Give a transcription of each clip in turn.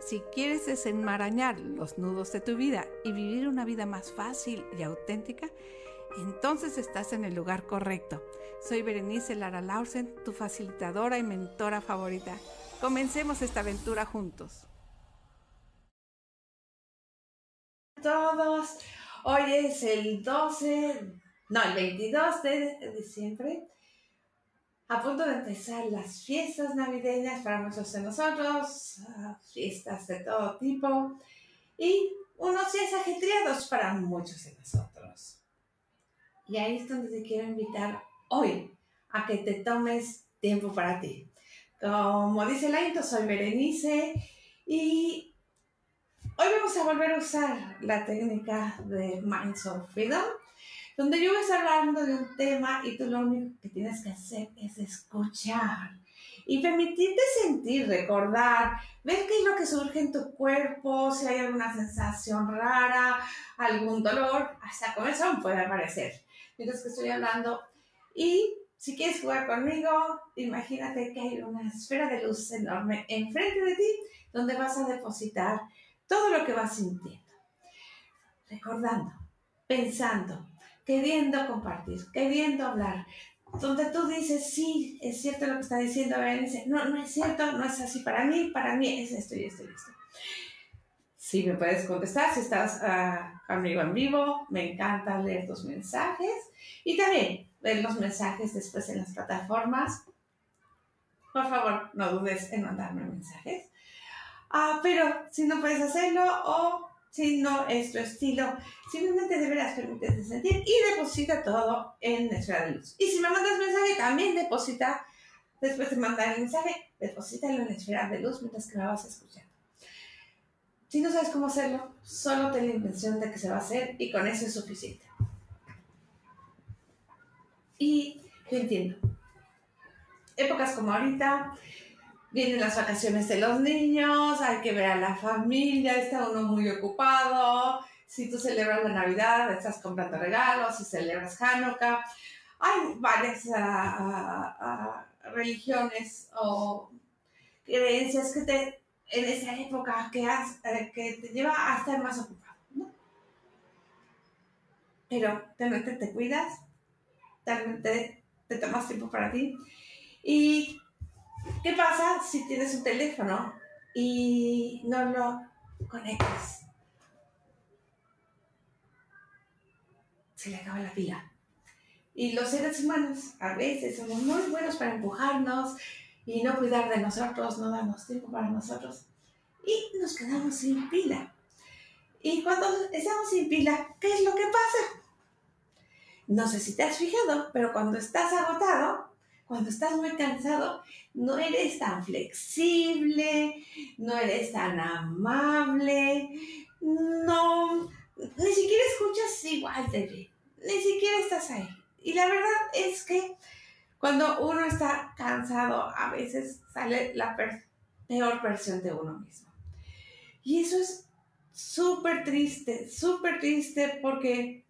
si quieres desenmarañar los nudos de tu vida y vivir una vida más fácil y auténtica, entonces estás en el lugar correcto. Soy Berenice Lara Lausen, tu facilitadora y mentora favorita. Comencemos esta aventura juntos. Todos, hoy es el 12, no, el 22 de diciembre a punto de empezar las fiestas navideñas para muchos de nosotros, ah, fiestas de todo tipo y unos días ajetreados para muchos de nosotros. Y ahí es donde te quiero invitar hoy a que te tomes tiempo para ti. Como dice la intro, soy Berenice y hoy vamos a volver a usar la técnica de Minds of Freedom donde yo voy a estar hablando de un tema y tú lo único que tienes que hacer es escuchar y permitirte sentir, recordar, ver qué es lo que surge en tu cuerpo, si hay alguna sensación rara, algún dolor, hasta comezón puede aparecer. Mientras que estoy hablando y si quieres jugar conmigo, imagínate que hay una esfera de luz enorme enfrente de ti donde vas a depositar todo lo que vas sintiendo, recordando, pensando, queriendo compartir, queriendo hablar, donde tú dices, sí, es cierto lo que está diciendo dice, no, no es cierto, no es así para mí, para mí es esto y esto y esto. Sí, me puedes contestar si estás uh, conmigo en vivo, me encanta leer tus mensajes y también ver los mensajes después en las plataformas. Por favor, no dudes en mandarme mensajes. Ah, pero si no puedes hacerlo o si no es tu estilo, simplemente deberás permitirte sentir y deposita todo en de luz. Y si me mandas mensaje, también deposita, después de mandar el mensaje, deposítalo en la esfera de luz mientras que me vas escuchando. Si no sabes cómo hacerlo, solo ten la intención de que se va a hacer y con eso es suficiente. Y yo entiendo. Épocas como ahorita, vienen las vacaciones de los niños, hay que ver a la familia, está uno muy ocupado. Si tú celebras la Navidad, estás comprando regalos, si celebras Hanukkah. Hay varias ah, ah, ah, religiones o creencias que te, en esa época que, eh, que te lleva a estar más ocupado. ¿no? Pero realmente te cuidas, realmente te tomas tiempo para ti y ¿Qué pasa si tienes un teléfono y no lo conectas? Se le acaba la pila. Y los seres humanos a veces somos muy buenos para empujarnos y no cuidar de nosotros, no darnos tiempo para nosotros. Y nos quedamos sin pila. Y cuando estamos sin pila, ¿qué es lo que pasa? No sé si te has fijado, pero cuando estás agotado, cuando estás muy cansado, no eres tan flexible, no eres tan amable, no, ni siquiera escuchas igual de bien, ni siquiera estás ahí. Y la verdad es que cuando uno está cansado, a veces sale la peor versión de uno mismo. Y eso es súper triste, súper triste porque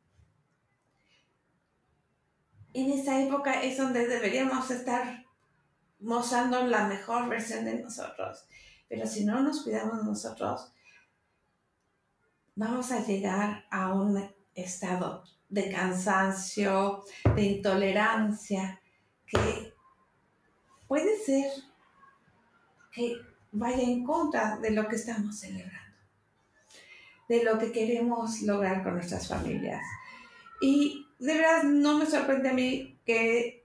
en esa época es donde deberíamos estar mostrando la mejor versión de nosotros. Pero si no nos cuidamos nosotros, vamos a llegar a un estado de cansancio, de intolerancia, que puede ser que vaya en contra de lo que estamos celebrando, de lo que queremos lograr con nuestras familias. Y de verdad no me sorprende a mí que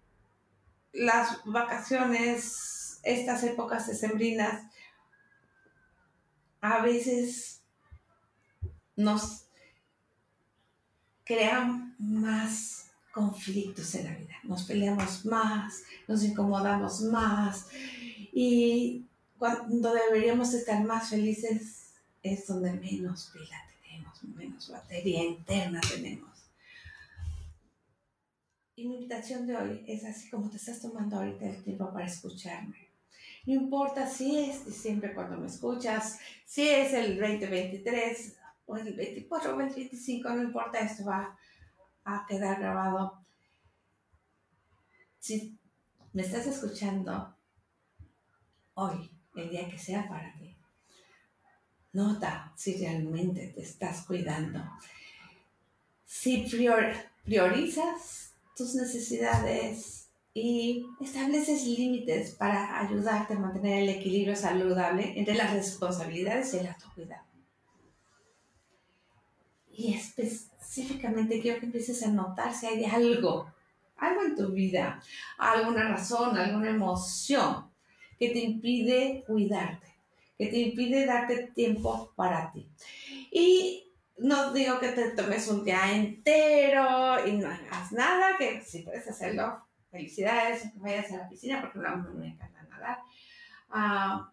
las vacaciones, estas épocas decembrinas, a veces nos crean más conflictos en la vida, nos peleamos más, nos incomodamos más y cuando deberíamos estar más felices es donde menos pila tenemos, menos batería interna tenemos. Y mi invitación de hoy es así como te estás tomando ahorita el tiempo para escucharme. No importa si es diciembre cuando me escuchas, si es el 2023 o el 24 o el 25, no importa, esto va a quedar grabado. Si me estás escuchando hoy, el día que sea para ti, nota si realmente te estás cuidando. Si priorizas tus necesidades y estableces límites para ayudarte a mantener el equilibrio saludable entre las responsabilidades y el autocuidado. Y específicamente quiero que empieces a notar si hay algo, algo en tu vida, alguna razón, alguna emoción que te impide cuidarte, que te impide darte tiempo para ti. Y no digo que te tomes un día entero y no hagas nada, que si puedes hacerlo, felicidades, que vayas a la piscina, porque no me encanta nadar. Ah,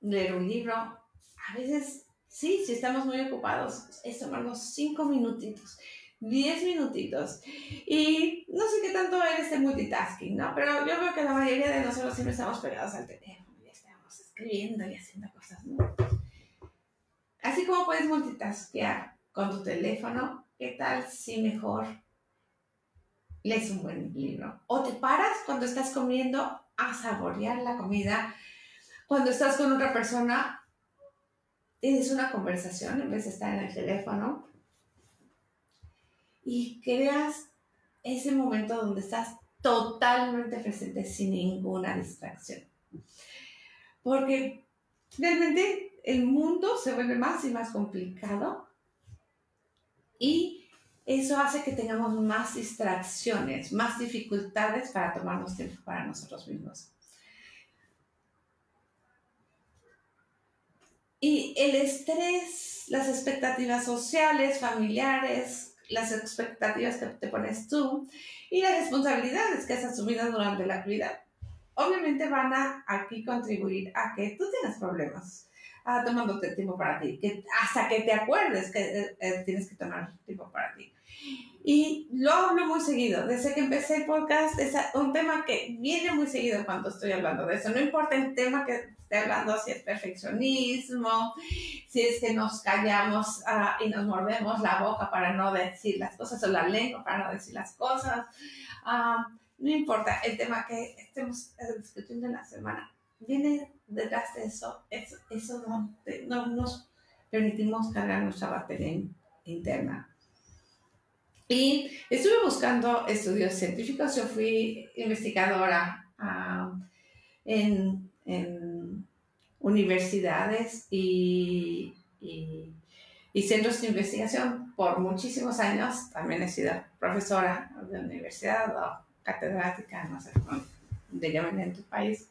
leer un libro. A veces, sí, si estamos muy ocupados, es tomarnos cinco minutitos, diez minutitos. Y no sé qué tanto eres de multitasking, ¿no? Pero yo veo que la mayoría de nosotros siempre estamos pegados al teléfono y estamos escribiendo y haciendo cosas, ¿no? Así como puedes multitaskear con tu teléfono, ¿qué tal si mejor lees un buen libro? O te paras cuando estás comiendo a saborear la comida. Cuando estás con otra persona, tienes una conversación en vez de estar en el teléfono. Y creas ese momento donde estás totalmente presente sin ninguna distracción. Porque realmente el mundo se vuelve más y más complicado y eso hace que tengamos más distracciones, más dificultades para tomarnos tiempo para nosotros mismos. Y el estrés, las expectativas sociales, familiares, las expectativas que te pones tú y las responsabilidades que has asumido durante la vida, obviamente van a aquí contribuir a que tú tengas problemas ah, tomándote tiempo para ti, que hasta que te acuerdes que eh, eh, tienes que tomar tiempo para ti. Y lo hablo muy seguido, desde que empecé el podcast, es un tema que viene muy seguido cuando estoy hablando de eso. No importa el tema que esté hablando, si es perfeccionismo, si es que nos callamos ah, y nos mordemos la boca para no decir las cosas o la lengua para no decir las cosas. Ah, no importa el tema que estemos eh, discutiendo en la semana viene detrás de eso, eso, no, nos permitimos cargar nuestra batería interna. Y estuve buscando estudios científicos, yo fui investigadora ah, en, universidades y, centros de investigación por muchísimos años. También he sido profesora de universidad o catedrática, no sé cómo de llaman en tu país.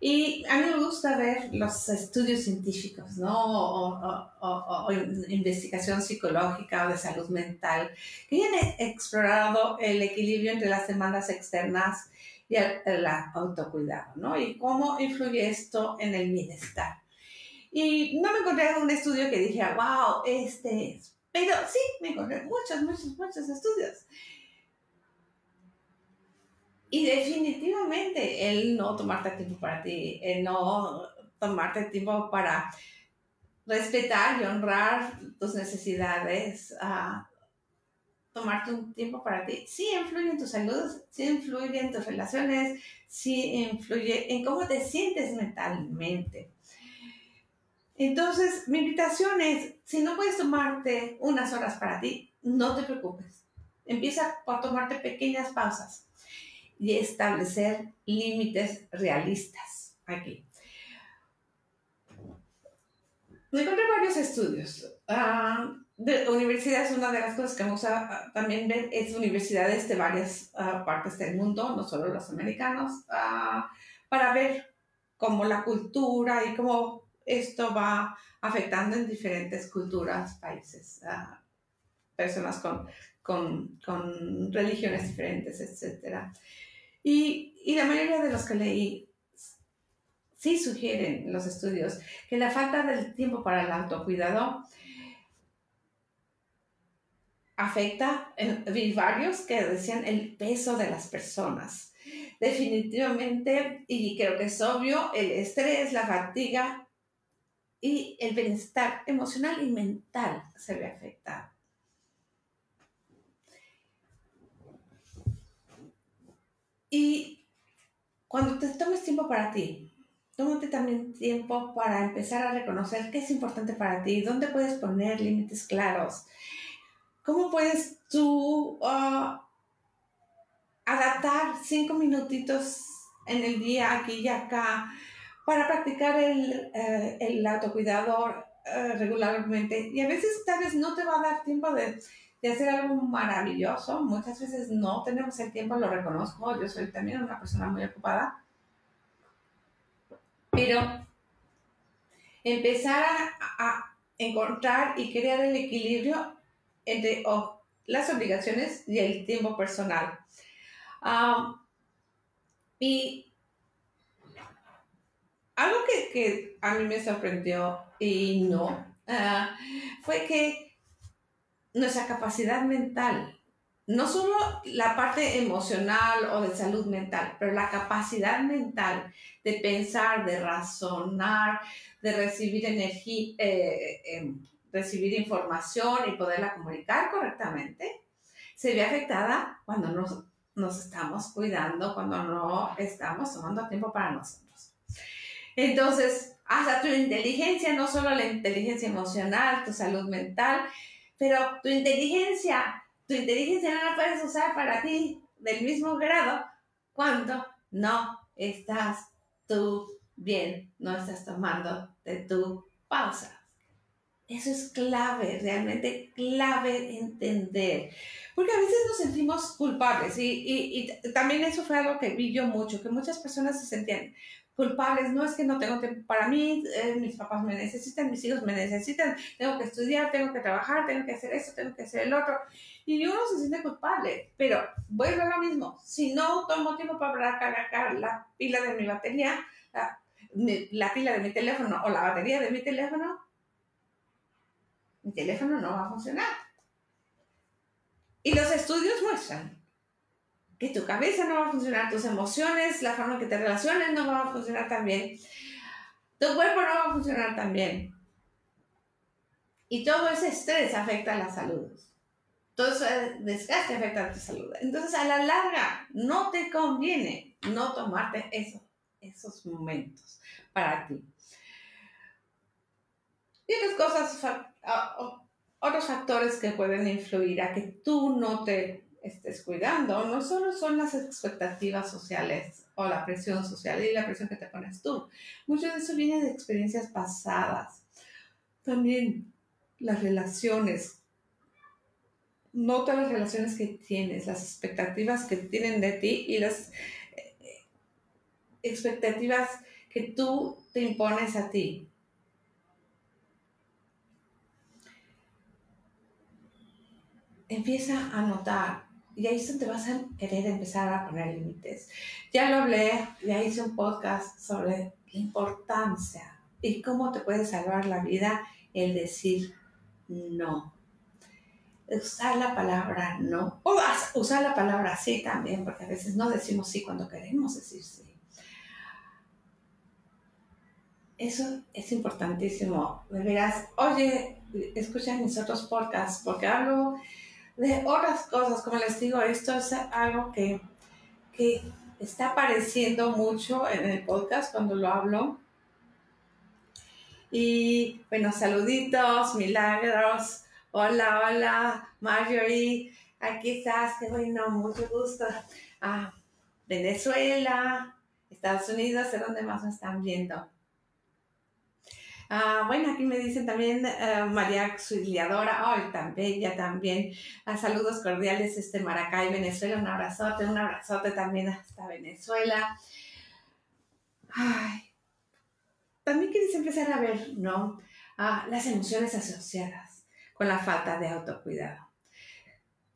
Y a mí me gusta ver los estudios científicos, ¿no? O, investigación psicológica o de salud mental, que han explorado el equilibrio entre las demandas externas y el, autocuidado, ¿no? Y cómo influye esto en el bienestar. Y no me encontré un estudio que dije, wow, este es. Pero sí, me encontré muchos, muchos, muchos estudios. Y definitivamente el no tomarte tiempo para ti, el no tomarte tiempo para respetar y honrar tus necesidades, tomarte un tiempo para ti, sí influye en tu salud, sí influye en tus relaciones, sí influye en cómo te sientes mentalmente. Entonces, mi invitación es, si no puedes tomarte unas horas para ti, no te preocupes. Empieza por tomarte pequeñas pausas y establecer límites realistas aquí. encontré varios estudios. Ah, de universidades, una de las cosas que me gusta ah, también ver es universidades de varias ah, partes del mundo, no solo los americanos, para ver cómo la cultura y cómo esto va afectando en diferentes culturas, países, personas con, con, religiones diferentes, etc. Y, la mayoría de los que leí sí sugieren los estudios que la falta del tiempo para el autocuidado afecta, vi varios que decían el peso de las personas. Definitivamente, y creo que es obvio, el estrés, la fatiga y el bienestar emocional y mental se ve afectado. Y cuando te tomes tiempo para ti, tómate también tiempo para empezar a reconocer qué es importante para ti, dónde puedes poner límites claros, cómo puedes tú ah, adaptar cinco minutitos en el día aquí y acá para practicar el, eh, el autocuidado eh, regularmente. Y a veces tal vez no te va a dar tiempo de, de hacer algo maravilloso. Muchas veces no tenemos el tiempo, lo reconozco. Yo soy también una persona muy ocupada pero empezar a, encontrar y crear el equilibrio entre las obligaciones y el tiempo personal. y algo que, a mí me sorprendió y no, ah, fue que nuestra capacidad mental no solo la parte emocional o de salud mental, pero la capacidad mental de pensar, de razonar, de recibir energía, eh, em, recibir información y poderla comunicar correctamente, se ve afectada cuando nos, nos estamos cuidando, cuando no estamos tomando tiempo para nosotros. Entonces, hasta tu inteligencia, no solo la inteligencia emocional, tu salud mental, pero tu inteligencia tu inteligencia no la puedes usar para ti del mismo grado cuando no estás tú bien, no estás tomando de tu pausa. Eso es clave, realmente clave entender. Porque a veces nos sentimos culpables y, y, y, también eso fue algo que vi yo mucho, que muchas personas se sentían culpables, no es que no tengo tiempo para mí, eh, mis papás me necesitan, mis hijos me necesitan, tengo que estudiar, tengo que trabajar, tengo que hacer eso, tengo que hacer el otro y uno se siente culpable, pero vuelvo a lo mismo, si no tomo tiempo para cargar la pila de mi batería, la, pila de mi teléfono o la batería de mi teléfono, mi teléfono no va a funcionar. Y los estudios muestran que tu cabeza no va a funcionar, tus emociones, la forma en que te relaciones no va a funcionar tan bien, tu cuerpo no va a funcionar tan bien. Y todo ese estrés afecta a la salud. Todo ese desgaste afecta a tu salud. Entonces, a la larga, no te conviene no tomarte eso, esos momentos para ti. Y otras cosas, otros factores que pueden influir a que tú no te estés cuidando, no solo son las expectativas sociales o la presión social y la presión que te pones tú. Mucho de eso viene de experiencias pasadas. También las relaciones nota las relaciones que tienes, las expectativas que tienen de ti y las eh, expectativas que tú te impones a ti. Empieza a notar y ahí es donde vas a querer empezar a poner límites. Ya lo hablé, ya hice un podcast sobre la importancia y cómo te puede salvar la vida el decir no usar la palabra no, o usar la palabra sí también, porque a veces no decimos sí cuando queremos decir sí. Eso es importantísimo. Me verás, oye, escucha mis otros podcasts, porque hablo de otras cosas. Como les digo, esto es algo que, que está apareciendo mucho en el podcast cuando lo hablo. Y bueno, saluditos, milagros Hola, hola, Marjorie, aquí estás, qué bueno, mucho gusto. Ah, Venezuela, Estados Unidos, ¿de dónde más me están viendo? Ah, bueno, aquí me dicen también uh, María Auxiliadora, ay, tan bella también. Uh, saludos cordiales, este Maracay, Venezuela, un abrazote, un abrazote también hasta Venezuela. Ay, también quieres empezar a ver, ¿no? las emociones asociadas con la falta de autocuidado.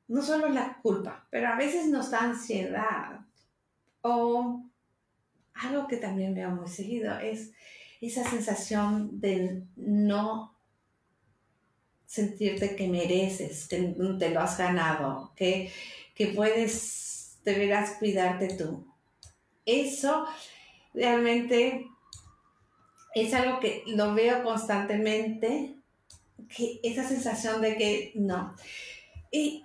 No solo la culpa, pero a veces nos da ansiedad o algo que también veo muy seguido es esa sensación de no sentirte que mereces, que te lo has ganado, que, que puedes, deberás cuidarte tú. Eso realmente es algo que lo veo constantemente, que esa sensación de que no. Y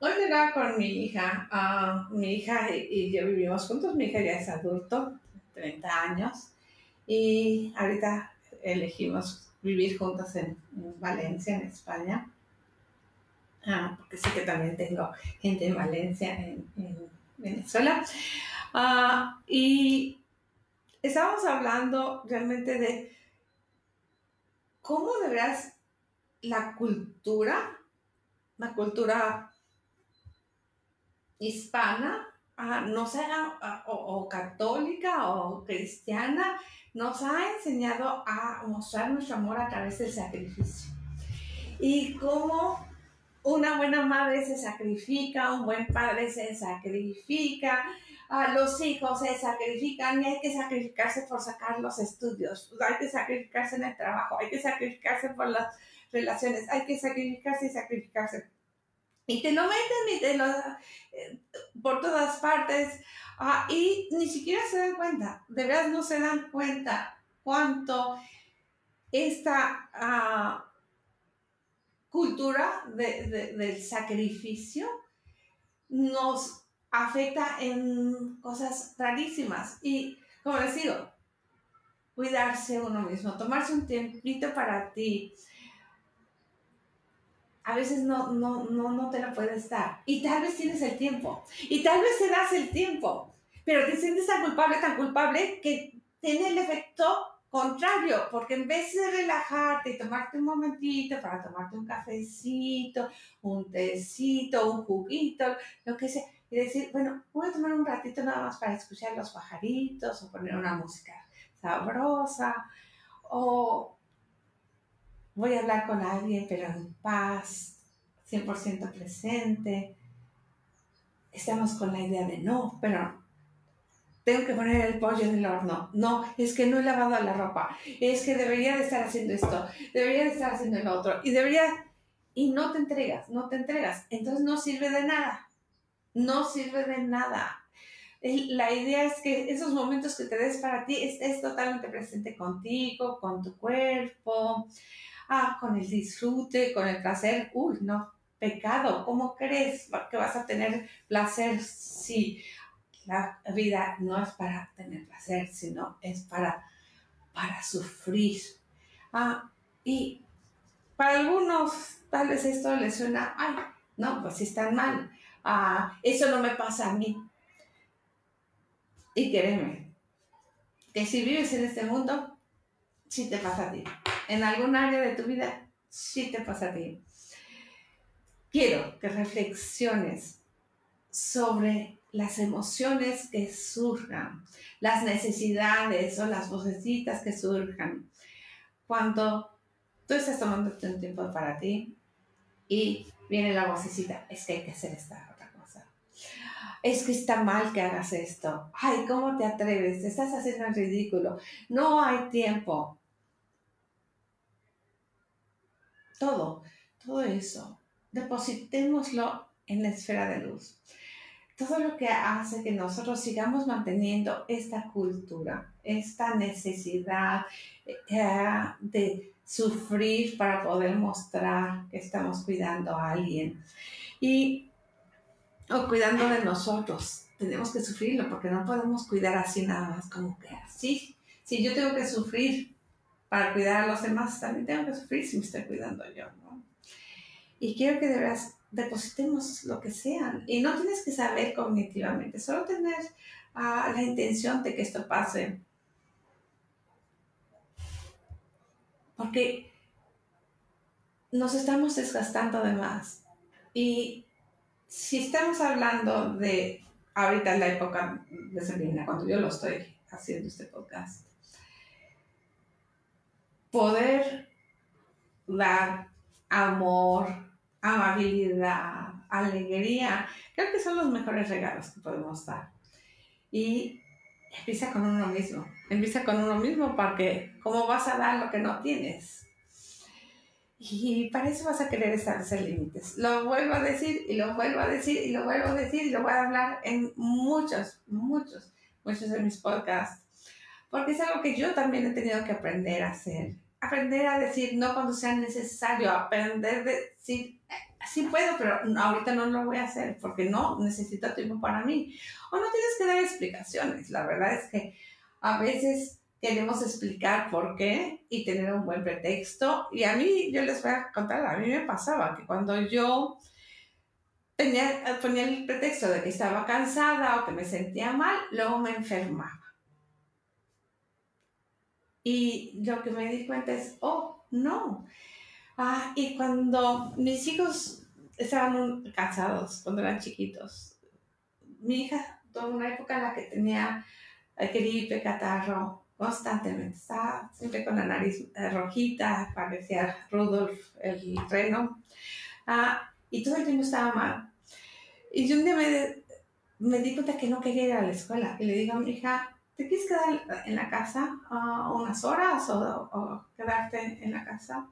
hoy llegaba con mi hija, ah, mi hija y yo vivimos juntos, mi hija ya es adulto, 30 años, y ahorita elegimos vivir juntos en, Valencia, en España, ah, porque sé que también tengo gente en Valencia, en, Venezuela. Ah, y estábamos hablando realmente de cómo de la cultura, la cultura hispana, no sea ah, o, católica o cristiana, nos ha enseñado a mostrar nuestro amor a través del sacrificio. Y cómo una buena madre se sacrifica, un buen padre se sacrifica, los hijos se sacrifican y hay que sacrificarse por sacar los estudios, hay que sacrificarse en el trabajo, hay que sacrificarse por las relaciones, hay que sacrificarse y sacrificarse. Y te lo meten y te lo por todas partes ah, y ni siquiera se dan cuenta, de verdad no se dan cuenta cuánto esta ah, cultura del sacrificio nos afecta en cosas rarísimas. Y como les digo, cuidarse uno mismo, tomarse un tiempito para ti. A veces no, no, no, no te lo puedes dar. Y tal vez tienes el tiempo. Y tal vez te das el tiempo. Pero te sientes tan culpable, tan culpable que tiene el efecto contrario, porque en vez de relajarte y tomarte un momentito para tomarte un cafecito, un tecito, un juguito, lo que sea, y decir, bueno, voy a tomar un ratito nada más para escuchar los pajaritos o poner una música sabrosa o voy a hablar con alguien pero en paz, 100% presente. Estamos con la idea de no, pero tengo que poner el pollo en el horno. No, es que no he lavado la ropa. Es que debería de estar haciendo esto, debería de estar haciendo el otro. Y debería... Y no te entregas, no te entregas. Entonces no sirve de nada no sirve de nada. La idea es que esos momentos que te des para ti estés totalmente presente contigo, con tu cuerpo, ah, con el disfrute, con el placer. Uy, no, pecado, ¿cómo crees que vas a tener placer si la vida no es para tener placer, sino es para, para sufrir? Ah, y para algunos tal vez esto les suena, ay, no, pues sí están mal ah, eso no me pasa a mí. Y créeme, que si vives en este mundo, sí te pasa a ti. En algún área de tu vida, sí te pasa a ti. Quiero que reflexiones sobre las emociones que surjan, las necesidades o las vocecitas que surjan cuando tú estás tomando un tiempo para ti y viene la vocecita, es que hay que hacer esta es que está mal que hagas esto. Ay, ¿cómo te atreves? Te estás haciendo el ridículo. No hay tiempo. Todo, todo eso, depositémoslo en la esfera de luz. Todo lo que hace que nosotros sigamos manteniendo esta cultura, esta necesidad eh, de sufrir para poder mostrar que estamos cuidando a alguien. Y o cuidando de nosotros. Tenemos que sufrirlo porque no podemos cuidar así nada más como que así. Si yo tengo que sufrir para cuidar a los demás, también tengo que sufrir si me estoy cuidando yo, ¿no? Y quiero que de verdad depositemos lo que sean. Y no tienes que saber cognitivamente, solo tener ah, la intención de que esto pase. porque nos estamos desgastando de más. Y si estamos hablando de ahorita en la época de Selena, cuando yo lo estoy haciendo este podcast, poder dar amor, amabilidad, alegría, creo que son los mejores regalos que podemos dar. Y empieza con uno mismo, empieza con uno mismo porque ¿cómo vas a dar lo que no tienes? Y para eso vas a querer establecer límites. Lo vuelvo a decir y lo vuelvo a decir y lo vuelvo a decir y lo voy a hablar en muchos, muchos, muchos de mis podcasts. Porque es algo que yo también he tenido que aprender a hacer. Aprender a decir no cuando sea necesario. Aprender a decir sí puedo, pero ahorita no lo voy a hacer porque no necesito tiempo para mí. O no tienes que dar explicaciones. La verdad es que a veces queremos explicar por qué y tener un buen pretexto. Y a mí, yo les voy a contar, a mí me pasaba que cuando yo tenía, ponía el pretexto de que estaba cansada o que me sentía mal, luego me enfermaba. Y lo que me di cuenta es, oh, no. Ah, y cuando mis hijos estaban cansados, cuando eran chiquitos, mi hija tuvo una época en la que tenía gripe, catarro, constantemente. Estaba siempre con la nariz eh, rojita, parecía Rudolf el reno. Ah, y todo el tiempo estaba mal. Y yo un día me, me, di cuenta que no quería ir a la escuela. Y le digo a mi hija, ¿te quieres quedar en la casa uh, unas horas o, quedarte en la casa?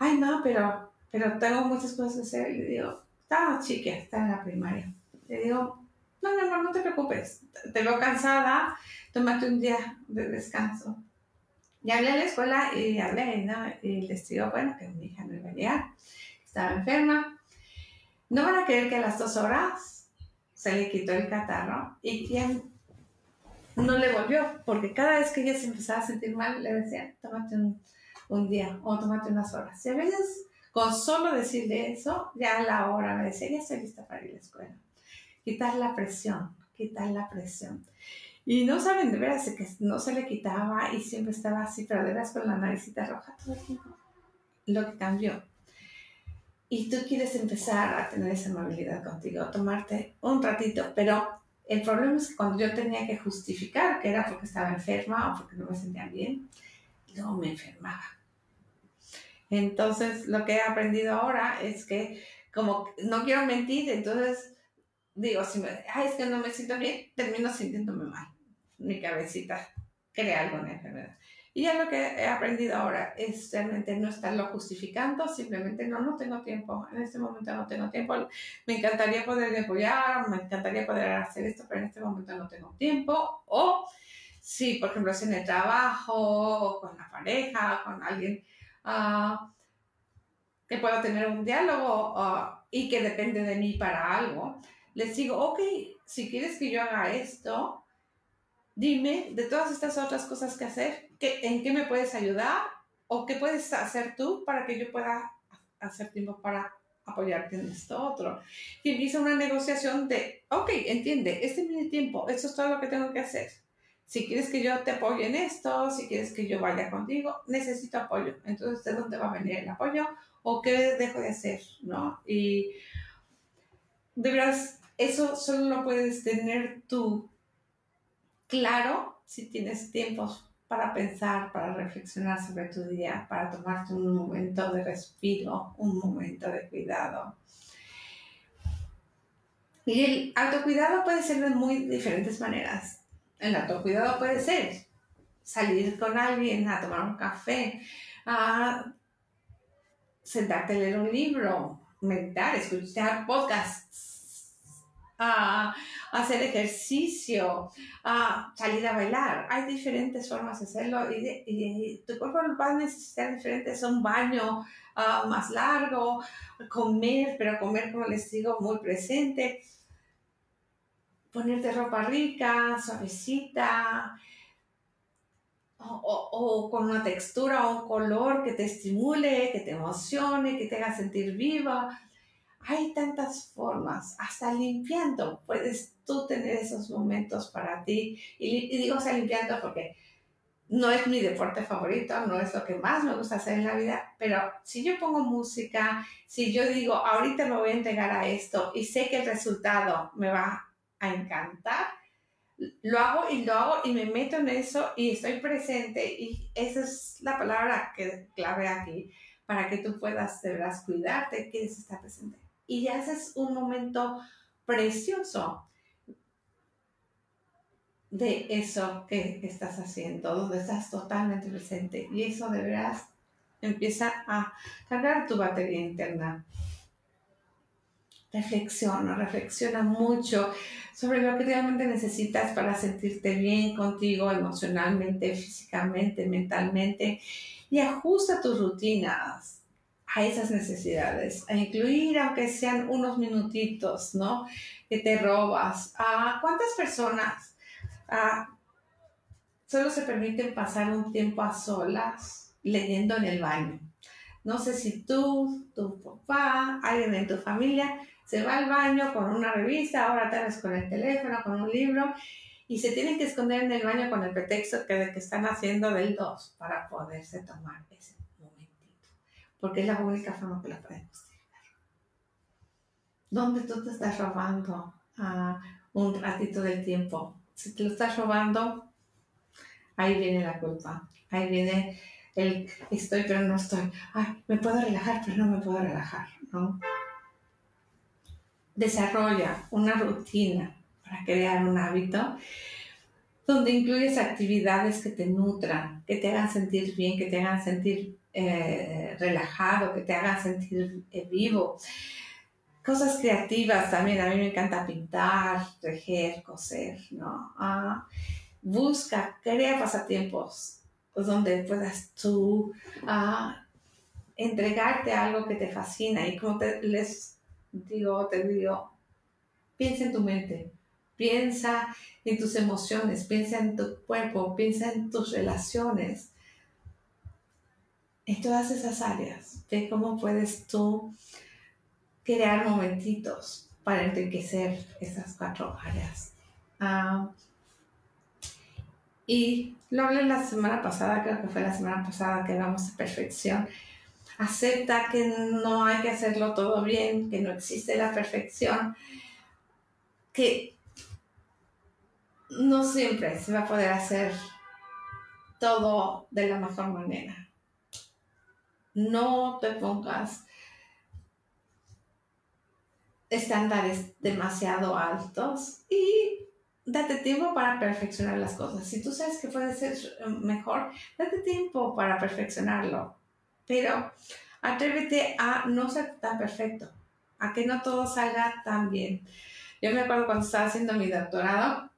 Ay, no, pero, pero tengo muchas cosas que hacer. Le digo, está chica, está en la primaria. Le digo, no, mi amor, no te preocupes. Te veo cansada, tómate un día de descanso. Y hablé a la escuela y hablé, ¿no? Y les digo, bueno, que mi hija no iba a llegar, estaba enferma. No van a creer que a las dos horas se le quitó el catarro y quien no le volvió, porque cada vez que ella se empezaba a sentir mal, le decía, tómate un, un día o tómate unas horas. Y a veces, con solo decirle eso, ya a la hora me decía, ya estoy lista para ir a la escuela. Quitar la presión, quitar la presión. Y no saben de veras que no se le quitaba y siempre estaba así, pero de veras con la naricita roja todo el tiempo. Lo que cambió. Y tú quieres empezar a tener esa amabilidad contigo, tomarte un ratito, pero el problema es que cuando yo tenía que justificar que era porque estaba enferma o porque no me sentía bien, luego me enfermaba. Entonces, lo que he aprendido ahora es que, como no quiero mentir, entonces digo, si me, ay, es que no me siento bien, termino sintiéndome mal. Mi cabecita crea la enfermedad. Y ya lo que he aprendido ahora es realmente no estarlo justificando, simplemente no, no tengo tiempo, en este momento no tengo tiempo, me encantaría poder apoyar, me encantaría poder hacer esto, pero en este momento no tengo tiempo. O si, por ejemplo, si en el trabajo, con la pareja, con alguien uh, que puedo tener un diálogo uh, y que depende de mí para algo, les digo, ok, si quieres que yo haga esto, dime de todas estas otras cosas que hacer, ¿en qué me puedes ayudar? ¿O qué puedes hacer tú para que yo pueda hacer tiempo para apoyarte en esto otro? Y empieza una negociación de, ok, entiende, este es mi tiempo, esto es todo lo que tengo que hacer. Si quieres que yo te apoye en esto, si quieres que yo vaya contigo, necesito apoyo. Entonces, ¿de dónde va a venir el apoyo? ¿O qué dejo de hacer? ¿No? Y de verdad, eso solo lo puedes tener tú claro si tienes tiempos para pensar, para reflexionar sobre tu día, para tomarte un momento de respiro, un momento de cuidado. Y el autocuidado puede ser de muy diferentes maneras. El autocuidado puede ser salir con alguien a tomar un café, a sentarte a leer un libro, meditar, escuchar podcasts, a hacer ejercicio, a salir a bailar. Hay diferentes formas de hacerlo y, tu cuerpo va a necesitar diferentes, un baño ah, más largo, comer, pero comer, como les digo, muy presente, ponerte ropa rica, suavecita, o, o, con una textura o un color que te estimule, que te emocione, que te haga sentir viva. Hay tantas formas, hasta limpiando puedes tú tener esos momentos para ti. Y, digo, hasta limpiando porque no es mi deporte favorito, no es lo que más me gusta hacer en la vida, pero si yo pongo música, si yo digo, ahorita me voy a entregar a esto y sé que el resultado me va a encantar, lo hago y lo hago y me meto en eso y estoy presente y esa es la palabra que clave aquí para que tú puedas de verdad cuidarte, quieres estar presente. Y ya es un momento precioso de eso que estás haciendo, donde estás totalmente presente. Y eso de veras empieza a cargar tu batería interna. Reflexiona, reflexiona mucho sobre lo que realmente necesitas para sentirte bien contigo emocionalmente, físicamente, mentalmente y ajusta tus rutinas a esas necesidades, a incluir aunque sean unos minutitos, ¿no? Que te robas. ¿A cuántas personas solo se permiten pasar un tiempo a solas leyendo en el baño. No sé si tú, tu papá, alguien en tu familia se va al baño con una revista, ahora tal vez con el teléfono, con un libro, y se tienen que esconder en el baño con el pretexto que, de que están haciendo del 2 para poderse tomar ese. Porque es la única forma que la pueden justificar. ¿Dónde tú te estás robando a un ratito del tiempo si te lo estás robando, ahí viene la culpa. Ahí viene el estoy pero no estoy. Me puedo relajar pero no me puedo relajar, ¿no? Desarrolla una rutina para crear un hábito donde incluyes actividades que te nutran, que te hagan sentir bien, que te hagan sentir eh, relajado, que te hagan sentir eh, vivo cosas creativas también. A mí me encanta pintar, tejer, coser, ¿no? Ah, busca, crea pasatiempos pues, donde puedas tú ah, entregarte algo que te fascina. Y como te, les digo, te digo, piensa en tu mente, piensa en tus emociones, piensa en tu cuerpo, piensa en tus relaciones. En todas esas áreas, ve cómo puedes tú crear momentitos para enriquecer esas cuatro áreas. Ah, y lo hablé la semana pasada, creo que fue la semana pasada que hablamos de perfección. Acepta que no hay que hacerlo todo bien, que no existe la perfección, que no siempre se va a poder hacer todo de la mejor manera. No te pongas estándares demasiado altos y date tiempo para perfeccionar las cosas. Si tú sabes que puede ser mejor, date tiempo para perfeccionarlo. Pero atrévete a no ser tan perfecto, a que no todo salga tan bien. Yo me acuerdo cuando estaba haciendo mi doctorado,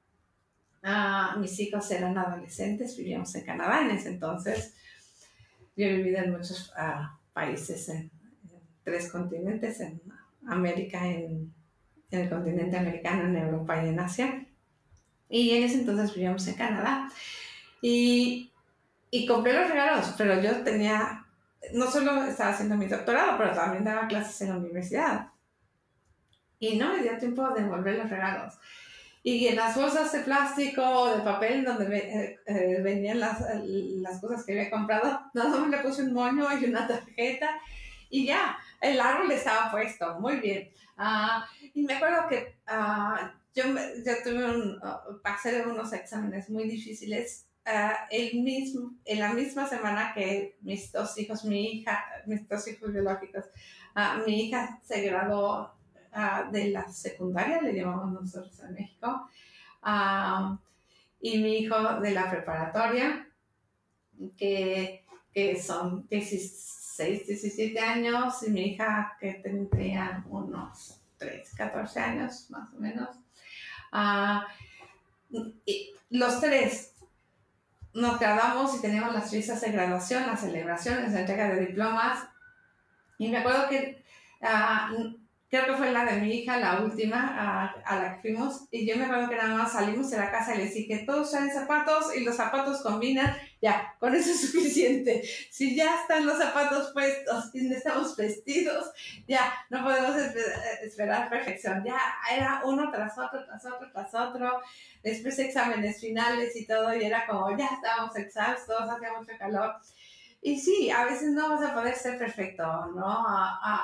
uh, mis hijos eran adolescentes, vivíamos en Canadá en ese entonces. Yo he vivido en muchos ah, países, en, en, tres continentes, en América, en, el continente americano, en Europa y en Asia. Y en ese entonces vivíamos en Canadá. Y, y compré los regalos, pero yo tenía, no solo estaba haciendo mi doctorado, pero también daba clases en la universidad. Y no me dio tiempo de devolver los regalos. Y en las bolsas de plástico o de papel donde eh, eh, venían las, las, cosas que había comprado, nada más le puse un moño y una tarjeta y ya, el árbol estaba puesto, muy bien. Uh, y me acuerdo que uh, yo, yo, tuve un, uh, pasé unos exámenes muy difíciles el mismo, en la misma semana que mis dos hijos, mi hija, mis dos hijos biológicos, mi hija se graduó de la secundaria, le llamamos nosotros en México, y mi hijo de la preparatoria, que, que son 16 16, 17 años y mi hija que tendría unos 13, 14 años más o menos. Uh, los tres nos graduamos y teníamos las fiestas de graduación, las celebraciones, la entrega de diplomas. Y me acuerdo que creo que fue la de mi hija, la última a, la que fuimos, y yo me acuerdo que nada más salimos de la casa y les dije, todos traen zapatos y los zapatos combinan, ya, con eso es suficiente. Si ya están los zapatos puestos y estamos vestidos, ya, no podemos esperar perfección. Ya era uno tras otro, tras otro, tras otro. Después exámenes finales y todo, y era como, ya estábamos exhaustos, hacía mucho calor. Y sí, a veces no vas a poder ser perfecto, ¿no?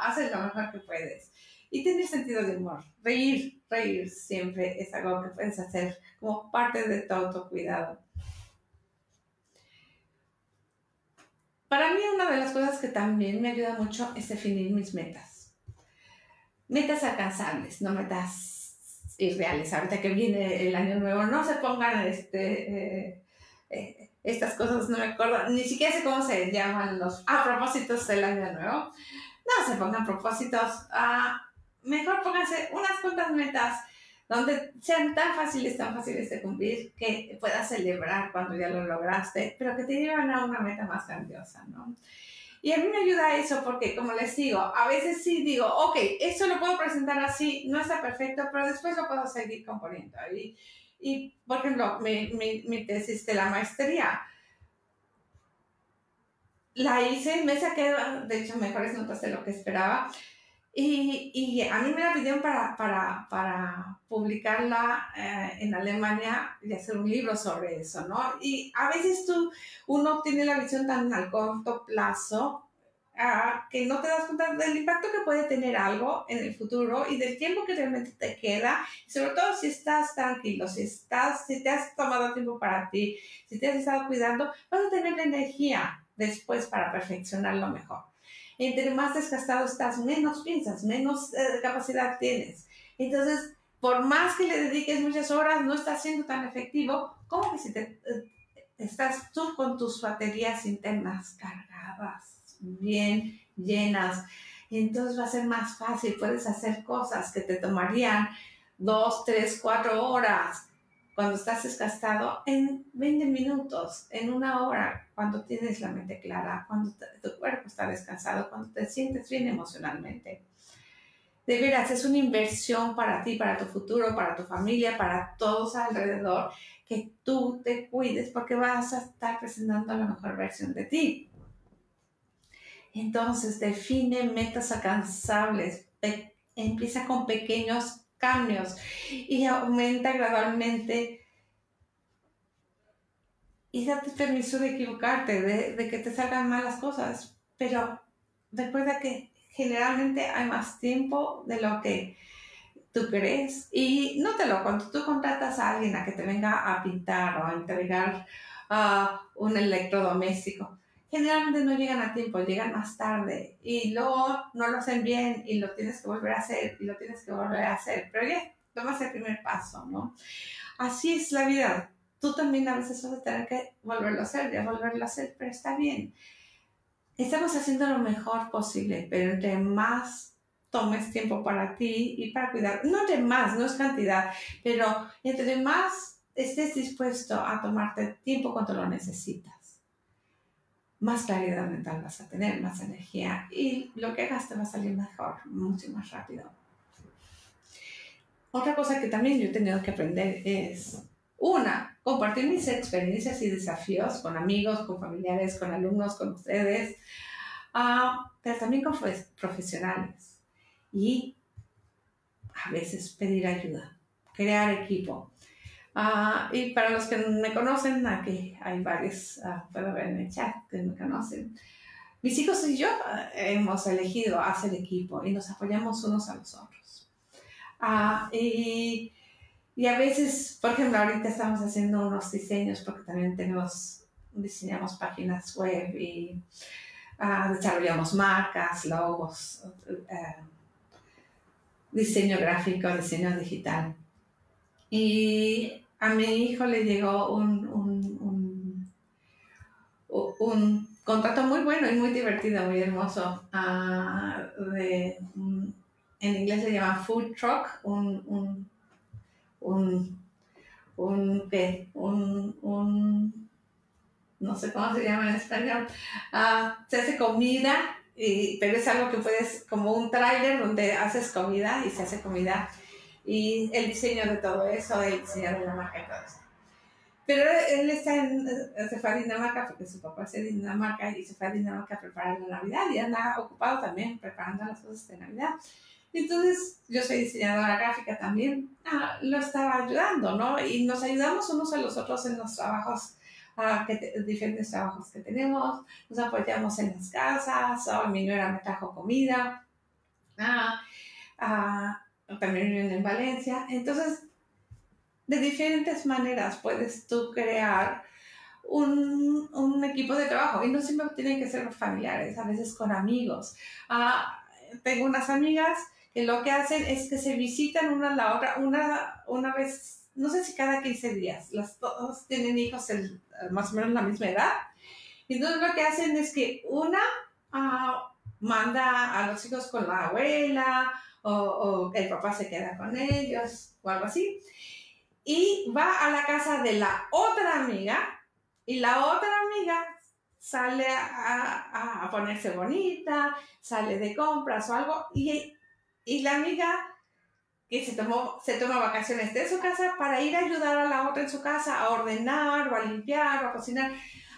haces lo mejor que puedes. Y tener sentido de humor. Reír, reír siempre es algo que puedes hacer como parte de tu autocuidado. Para mí una de las cosas que también me ayuda mucho es definir mis metas. Metas alcanzables, no metas irreales. Ahorita que viene el año nuevo, no se pongan este, eh, eh, estas cosas, no me acuerdo, ni siquiera sé cómo se llaman los a propósitos del año nuevo. No se pongan propósitos, ah, mejor pónganse unas cuantas metas donde sean tan fáciles, tan fáciles de cumplir que puedas celebrar cuando ya lo lograste, pero que te llevan a una meta más grandiosa, ¿no? Y a mí me ayuda eso porque, como les digo, a veces sí digo, ok, esto lo puedo presentar así, no está perfecto, pero después lo puedo seguir componiendo. Y, y por ejemplo, mi, mi, mi tesis de la maestría, la hice, me saqué, de hecho, mejores notas de lo que esperaba, y, y, a mí me la pidieron para, para, para publicarla eh, en Alemania y hacer un libro sobre eso, ¿no? Y a veces tú, uno tiene la visión tan al corto plazo uh, que no te das cuenta del impacto que puede tener algo en el futuro y del tiempo que realmente te queda, sobre todo si estás tranquilo, si, estás, si te has tomado tiempo para ti, si te has estado cuidando, vas a tener la energía después para perfeccionarlo mejor entre más desgastado estás, menos piensas, menos eh, capacidad tienes. Entonces, por más que le dediques muchas horas, no estás siendo tan efectivo como que si eh, estás tú con tus baterías internas cargadas, bien llenas. Entonces va a ser más fácil, puedes hacer cosas que te tomarían dos, tres, cuatro horas cuando estás desgastado en 20 minutos, en una hora, cuando tienes la mente clara, cuando tu cuerpo está descansado, cuando te sientes bien emocionalmente. De veras, es una inversión para ti, para tu futuro, para tu familia, para todos alrededor, que tú te cuides porque vas a estar presentando la mejor versión de ti. Entonces, define metas alcanzables. Empieza con pequeños cambios y aumenta gradualmente. Y date permiso de equivocarte, de, que te salgan malas cosas, pero recuerda que generalmente hay más tiempo de lo que tú crees. Y nótelo, cuando tú contratas a alguien a que te venga a pintar o a entregar uh, un electrodoméstico, generalmente no llegan a tiempo, llegan más tarde y luego no lo hacen bien y lo tienes que volver a hacer y lo tienes que volver a hacer, pero ya tomas el primer paso, ¿no? Así es la vida. Tú también a veces vas a tener que volverlo a hacer, ya volverlo a hacer, pero está bien. Estamos haciendo lo mejor posible, pero entre más tomes tiempo para ti y para cuidar, no entre más, no es cantidad, pero entre más estés dispuesto a tomarte tiempo cuando lo necesitas más claridad mental vas a tener, más energía y lo que hagas te va a salir mejor, mucho más rápido. Otra cosa que también yo he tenido que aprender es, una, compartir mis experiencias y desafíos con amigos, con familiares, con alumnos, con ustedes, uh, pero también con profesionales. Y a veces pedir ayuda, crear equipo. Ah, y para los que me conocen, aquí hay varios, uh, puedo ver en el chat que me conocen. Mis hijos y yo eh, hemos elegido hacer equipo y nos apoyamos unos a los otros. Ah, y, y, a veces, por ejemplo, ahorita estamos haciendo unos diseños porque también tenemos, diseñamos páginas web y desarrollamos marcas, logos, eh, diseño gráfico, diseño digital. Y a mi hijo le llegó un, un, un, contrato muy bueno y muy divertido, muy hermoso. Ah, de, en inglés se llama food truck, un, un, un, un, ¿qué? un, un no sé cómo se llama en español, uh, se hace comida, y, pero es algo que puedes, como un tráiler donde haces comida y se hace comida y el diseño de todo eso, el diseño de la marca y todo eso. pero él está en, se fue a Dinamarca porque su papá es de Dinamarca y se fue a Dinamarca a preparar la Navidad y anda ocupado también preparando las cosas de Navidad. Entonces, yo soy diseñadora gráfica también, ah, lo estaba ayudando, ¿no? Y nos ayudamos unos a los otros en los trabajos, ah, que diferentes trabajos que tenemos, nos apoyamos en las casas, oh, mi nuera me trajo comida, ah, ah, también viven en Valencia. Entonces, de diferentes maneras puedes tú crear un, un, equipo de trabajo y no siempre tienen que ser familiares, a veces con amigos. Ah, tengo unas amigas que lo que hacen es que se visitan una a la otra una, una vez, no sé si cada 15 días, las dos tienen hijos el, más o menos la misma edad. Entonces lo que hacen es que una ah, manda a los hijos con la abuela o, el papá se queda con ellos o algo así y va a la casa de la otra amiga y la otra amiga sale a, ponerse bonita, sale de compras o algo y, y la amiga que se tomó, se toma vacaciones de su casa para ir a ayudar a la otra en su casa a ordenar o a limpiar o a cocinar.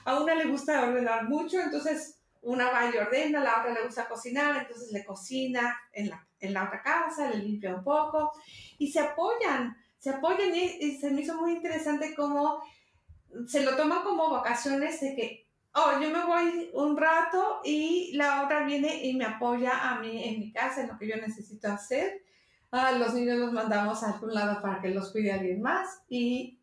A una le gusta ordenar mucho, entonces una va y ordena, a la otra le gusta cocinar, entonces le cocina en la, en la otra casa, le limpia un poco y se apoyan se apoyan y, se me hizo muy interesante cómo se lo toman como vacaciones de que, oh, yo me voy un rato y la otra viene y me apoya a mí en mi casa, en lo que yo necesito hacer. A los niños los mandamos a algún lado para que los cuide alguien más y,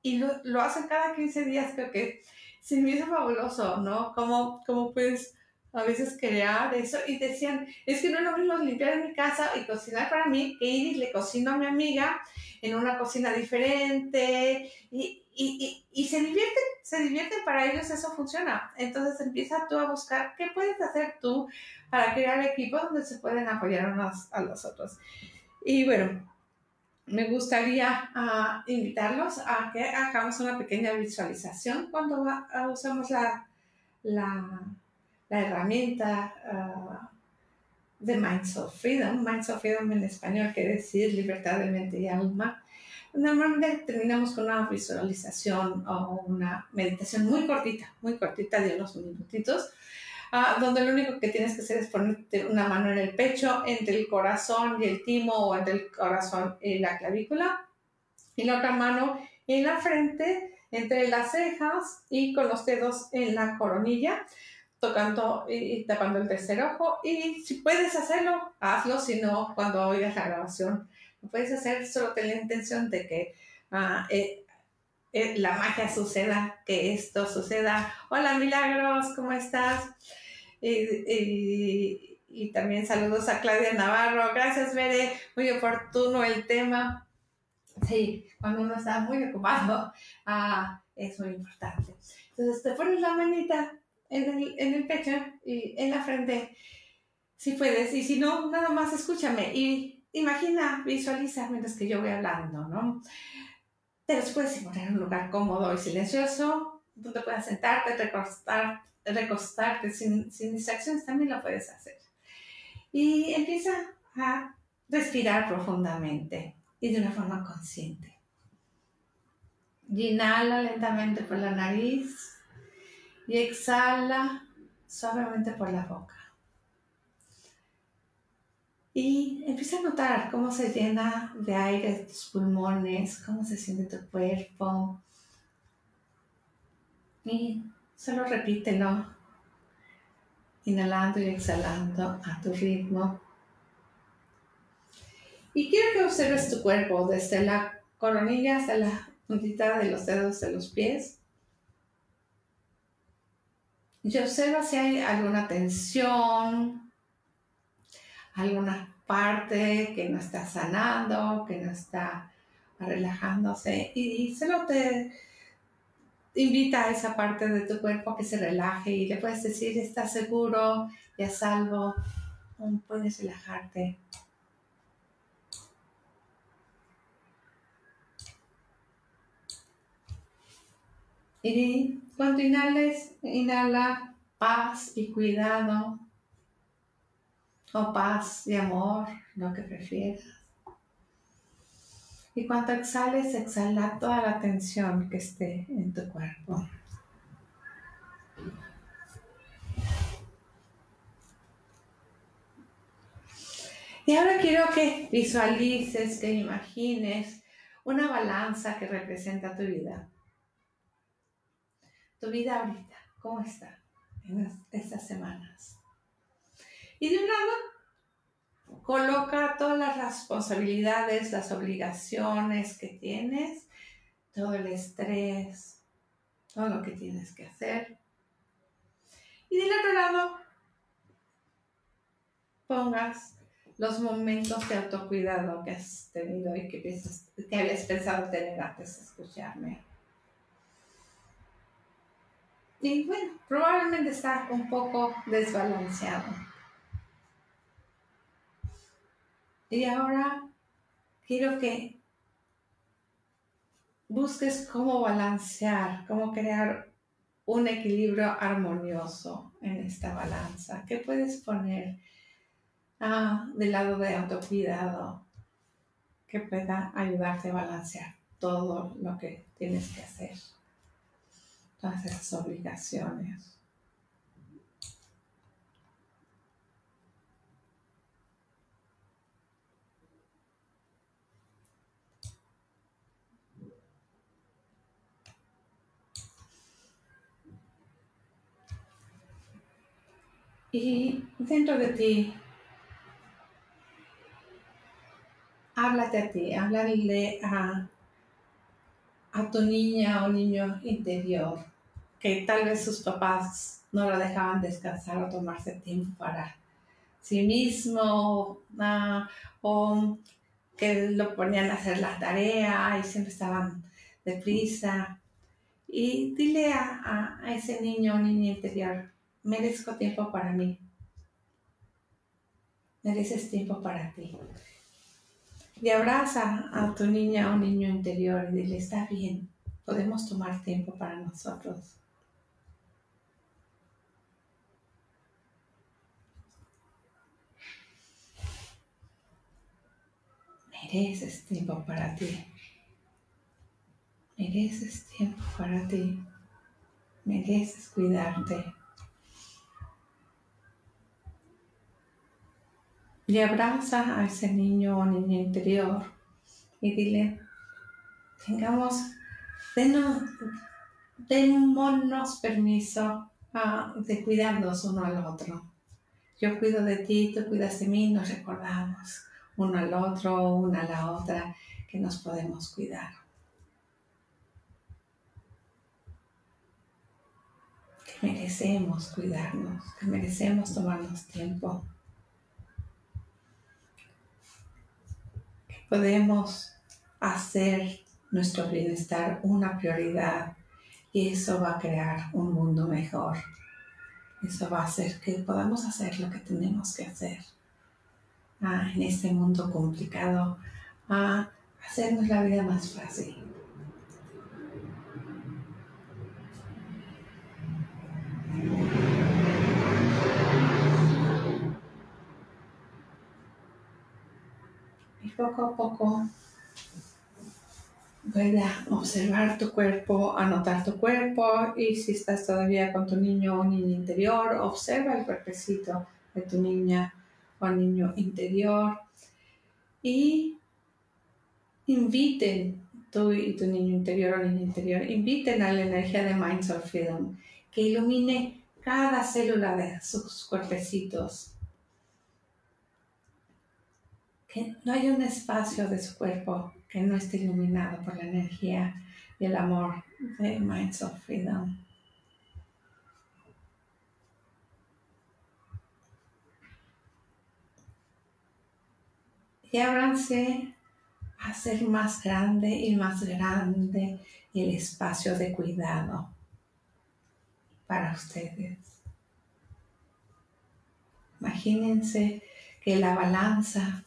y lo, lo, hacen cada 15 días, creo que se me hizo fabuloso, ¿no? Como, como puedes a veces crear eso y decían, es que no es lo mismo limpiar mi casa y cocinar para mí que ir y le cocino a mi amiga en una cocina diferente y, y, y, se divierten, se divierten para ellos, eso funciona. Entonces empieza tú a buscar qué puedes hacer tú para crear equipos donde se pueden apoyar unos a los otros. Y bueno, me gustaría uh, invitarlos a que hagamos una pequeña visualización cuando usamos la, la la herramienta uh, de Minds of Freedom. Minds of Freedom en español quiere decir libertad de mente y alma. Normalmente terminamos con una visualización o una meditación muy cortita, muy cortita de unos minutitos, uh, donde lo único que tienes que hacer es ponerte una mano en el pecho, entre el corazón y el timo o entre el corazón y la clavícula, y la otra mano en la frente, entre las cejas y con los dedos en la coronilla tocando y, tapando el tercer ojo. Y si puedes hacerlo, hazlo, si no, cuando oigas la grabación, lo puedes hacer, solo ten la intención de que ah, eh, eh, la magia suceda, que esto suceda. Hola Milagros, ¿cómo estás? Y, y, también saludos a Claudia Navarro. Gracias, Bere. Muy oportuno el tema. Sí, cuando uno está muy ocupado, ah, es muy importante. Entonces te pones la manita en el, en el pecho y en la frente, si puedes, y si no, nada más escúchame y imagina, visualiza mientras que yo voy hablando, ¿no? Te puedes encontrar en un lugar cómodo y silencioso, donde puedas sentarte, recostar, recostarte sin, sin distracciones, también lo puedes hacer. Y empieza a respirar profundamente y de una forma consciente. inhala lentamente por la nariz y exhala suavemente por la boca. Y empieza a notar cómo se llena de aire tus pulmones, cómo se siente tu cuerpo. Y solo repítelo, inhalando y exhalando a tu ritmo. Y quiero que observes tu cuerpo desde la coronilla hasta la puntita de los dedos de los pies y observa si hay alguna tensión, alguna parte que no está sanando, que no está relajándose. Y solo te invita a esa parte de tu cuerpo a que se relaje y le puedes decir, estás seguro, ya salvo, puedes relajarte. Y cuando inhales, inhala paz y cuidado, o paz y amor, lo que prefieras. Y cuando exhales, exhala toda la tensión que esté en tu cuerpo. Y ahora quiero que visualices, que imagines una balanza que representa tu vida. Tu vida ahorita, ¿cómo está en estas semanas? Y de un lado, coloca todas las responsabilidades, las obligaciones que tienes, todo el estrés, todo lo que tienes que hacer. Y del otro lado, pongas los momentos de autocuidado que has tenido y que, piensas, que habías pensado tener antes de escucharme. Y bueno, probablemente está un poco desbalanceado. Y ahora quiero que busques cómo balancear, cómo crear un equilibrio armonioso en esta balanza. ¿Qué puedes poner? ah, del lado de autocuidado que pueda ayudarte a balancear todo lo que tienes que hacer, todas esas obligaciones. Y dentro de ti háblate a ti, háblale a, a tu niña o niño interior, que tal vez sus papás no lo dejaban descansar o tomarse tiempo para sí mismo, ah, o que lo ponían a hacer la tarea y siempre estaban deprisa. Y dile a, a ese niño o niña interior, merezco tiempo para mí. Mereces tiempo para ti y abraza a tu niña o niño interior y dile, está bien, podemos tomar tiempo para nosotros. Mereces tiempo para ti. Mereces tiempo para ti. Mereces cuidarte. y abraza a ese niño o niña interior y dile, tengamos, démonos permiso ah, de cuidarnos uno al otro. Yo cuido de ti, tú cuidas de mí, nos recordamos uno al otro, una a la otra, que nos podemos cuidar. Que merecemos cuidarnos, que merecemos tomarnos tiempo. podemos hacer nuestro bienestar una prioridad y eso va a crear un mundo mejor. Eso va a hacer que podamos hacer lo que tenemos que hacer ah, en este mundo complicado, a hacernos la vida más fácil. poco a poco a observar tu cuerpo, anotar tu cuerpo y si estás todavía con tu niño o niña interior, observa el cuerpecito de tu niña o niño interior y inviten tú y tu niño interior o niña interior, inviten a la energía de Minds of Freedom que ilumine cada célula de sus cuerpecitos que no hay un espacio de su cuerpo que no esté iluminado por la energía y el amor de Minds of Freedom. Y ábranse a ser más grande y más grande el espacio de cuidado para ustedes. Imagínense que la balanza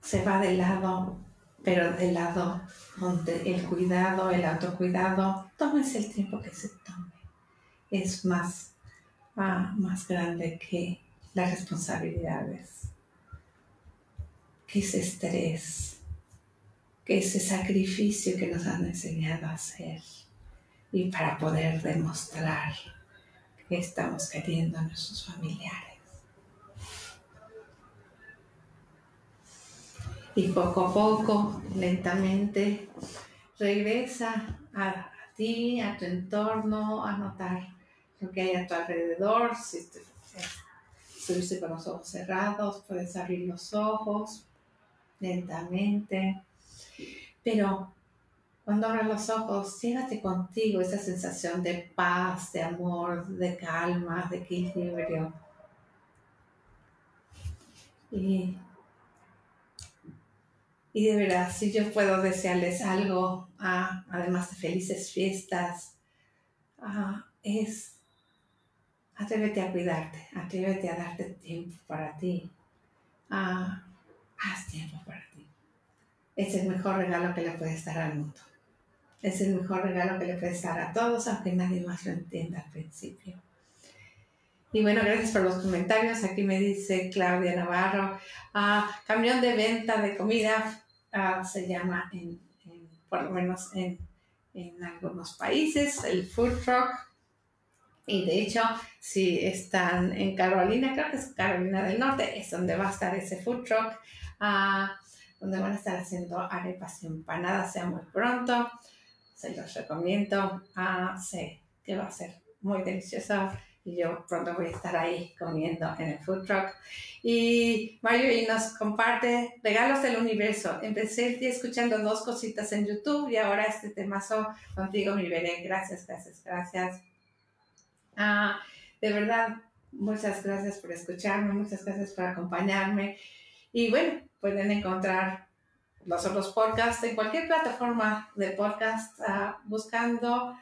se va del lado, pero del lado donde el cuidado, el autocuidado, tómese el tiempo que se tome. Es más, más grande que las responsabilidades, que ese estrés, que ese sacrificio que nos han enseñado a hacer y para poder demostrar que estamos queriendo a nuestros familiares. Y poco a poco, lentamente, regresa a, ti, a tu entorno, a notar lo que hay a tu alrededor. Si estuviste con los ojos cerrados, puedes abrir los ojos lentamente. Pero cuando abras los ojos, llévate contigo esa sensación de paz, de amor, de calma, de equilibrio. Y, y de verdad, si yo puedo desearles algo, ah, además de felices fiestas, ah, es atrévete a cuidarte, atrévete a darte tiempo para ti. Ah, haz tiempo para ti. Es el mejor regalo que le puedes dar al mundo. Es el mejor regalo que le puedes dar a todos, aunque nadie más lo entienda al principio. Y bueno, gracias por los comentarios. Aquí me dice Claudia Navarro, ah, camión de venta de comida ah, se llama, en, por lo menos en, en algunos países, el food truck. Y de hecho, si están en Carolina, creo que es Carolina del Norte, es donde va a estar ese food truck, ah, donde van a estar haciendo arepas y empanadas, sea muy pronto. Se los recomiendo. Ah, sé que va a ser muy delicioso y yo pronto voy a estar ahí comiendo en el food truck. Y Mario y nos comparte regalos del universo. Empecé el día escuchando dos cositas en YouTube y ahora este temazo contigo, mi bebé. Gracias, gracias, gracias. Ah, de verdad, muchas gracias por escucharme, muchas gracias por acompañarme. Y bueno, pueden encontrar los otros podcasts en cualquier plataforma de podcast ah, buscando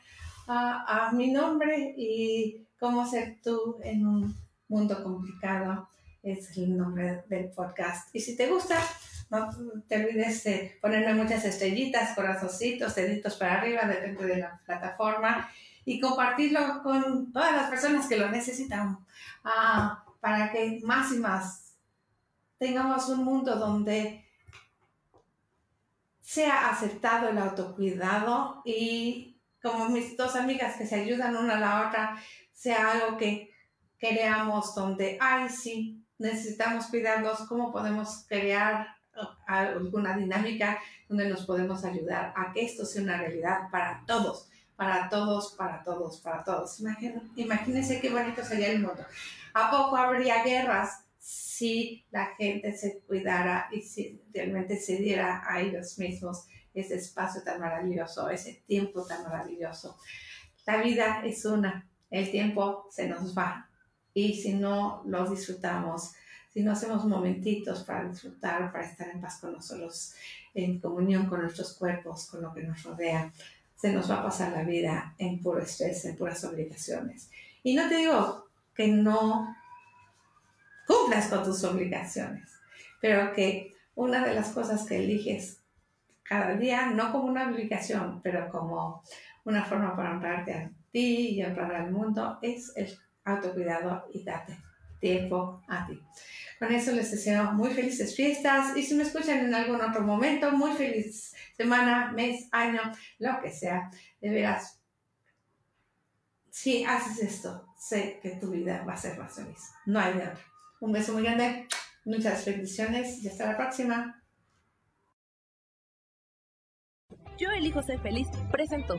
a mi nombre y cómo ser tú en un mundo complicado. Es el nombre del podcast. Y si te gusta, no te olvides de ponerme muchas estrellitas, corazoncitos, deditos para arriba, depende de la plataforma y compartirlo con todas las personas que lo necesitan ah, para que más y más tengamos un mundo donde sea aceptado el autocuidado y como mis dos amigas que se ayudan una a la otra, sea algo que creamos donde, ay, sí, necesitamos cuidarnos, cómo podemos crear alguna dinámica donde nos podemos ayudar a que esto sea una realidad para todos para todos, para todos, para todos. imagínense qué bonito sería el mundo. ¿A poco habría guerras si la gente se cuidara y si realmente se diera a ellos mismos ese espacio tan maravilloso, ese tiempo tan maravilloso? La vida es una, el tiempo se nos va y si no lo disfrutamos, si no hacemos momentitos para disfrutar, para estar en paz con nosotros, en comunión con nuestros cuerpos, con lo que nos rodea, se nos va a pasar la vida en puro estrés, en puras obligaciones. Y no te digo que no cumplas con tus obligaciones, pero que una de las cosas que eliges cada día, no como una obligación, pero como una forma para honrarte a ti y honrar al mundo, es el autocuidado y date tiempo a ti. Con eso les deseo muy felices fiestas y si me escuchan en algún otro momento, muy feliz semana, mes, año, lo que sea. De veras, si haces esto, sé que tu vida va a ser más feliz. No hay de otra. Un beso muy grande, muchas bendiciones y hasta la próxima. Yo elijo ser feliz, presento.